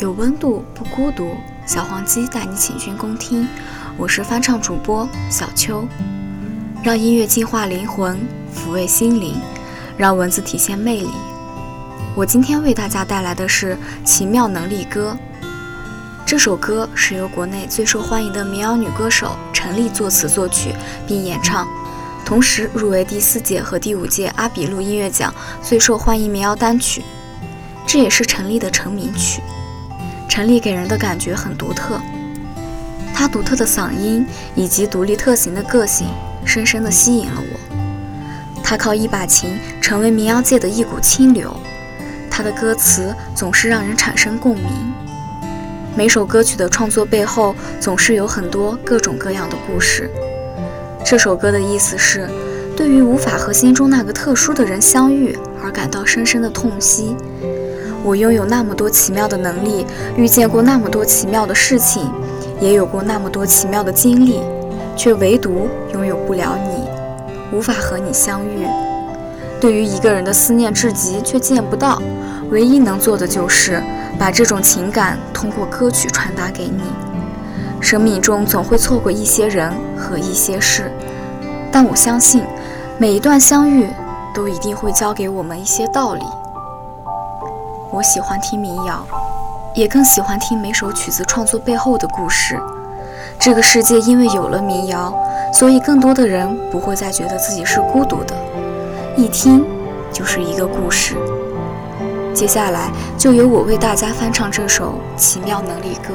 有温度不孤独，小黄鸡带你请君共听。我是翻唱主播小秋，让音乐净化灵魂，抚慰心灵，让文字体现魅力。我今天为大家带来的是《奇妙能力歌》。这首歌是由国内最受欢迎的民谣女歌手陈粒作词作曲并演唱，同时入围第四届和第五届阿比路音乐奖最受欢迎民谣单曲。这也是陈粒的成名曲。陈丽给人的感觉很独特，她独特的嗓音以及独立特行的个性，深深地吸引了我。她靠一把琴成为民谣界的一股清流，她的歌词总是让人产生共鸣。每首歌曲的创作背后，总是有很多各种各样的故事。这首歌的意思是，对于无法和心中那个特殊的人相遇而感到深深的痛惜。我拥有那么多奇妙的能力，遇见过那么多奇妙的事情，也有过那么多奇妙的经历，却唯独拥有不了你，无法和你相遇。对于一个人的思念至极却见不到，唯一能做的就是把这种情感通过歌曲传达给你。生命中总会错过一些人和一些事，但我相信，每一段相遇都一定会教给我们一些道理。我喜欢听民谣，也更喜欢听每首曲子创作背后的故事。这个世界因为有了民谣，所以更多的人不会再觉得自己是孤独的，一听就是一个故事。接下来就由我为大家翻唱这首《奇妙能力歌》。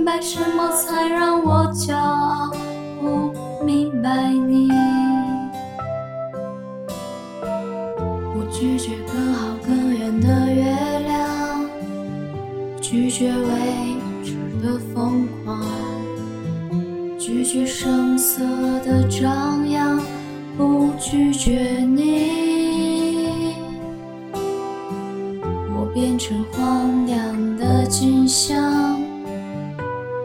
明白什么才让我骄傲，不明白你。我拒绝更好更圆的月亮，拒绝未知的疯狂，拒绝声色的张扬，不拒绝你。我变成荒凉的景象，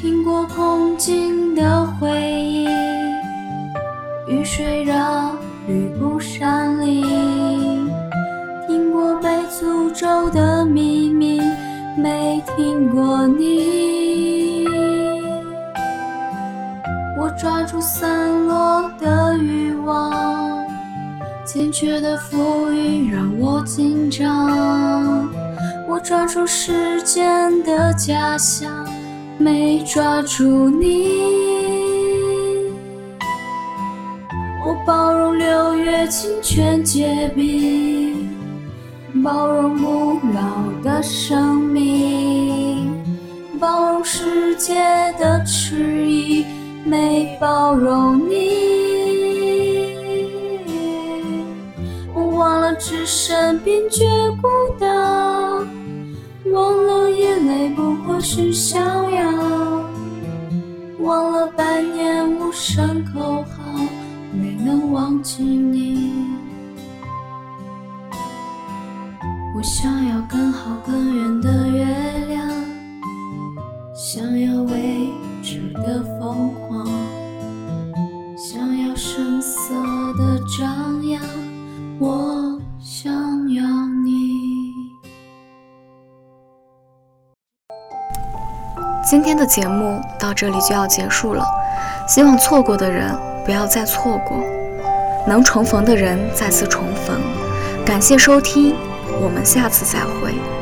听过空境的回忆，雨水让绿布山林；听过被诅咒的秘密，没听过你。我抓住散落的欲望，欠缺的富裕让我紧张。我抓住时间的假象。没抓住你，我包容六月清泉结冰，包容不老的生命，包容世界的迟疑。没包容你，我忘了置身濒绝孤岛。忘了眼泪不过是逍遥，忘了百年无声口号。没能忘记你，我想要更好更今天的节目到这里就要结束了，希望错过的人。不要再错过，能重逢的人再次重逢。感谢收听，我们下次再会。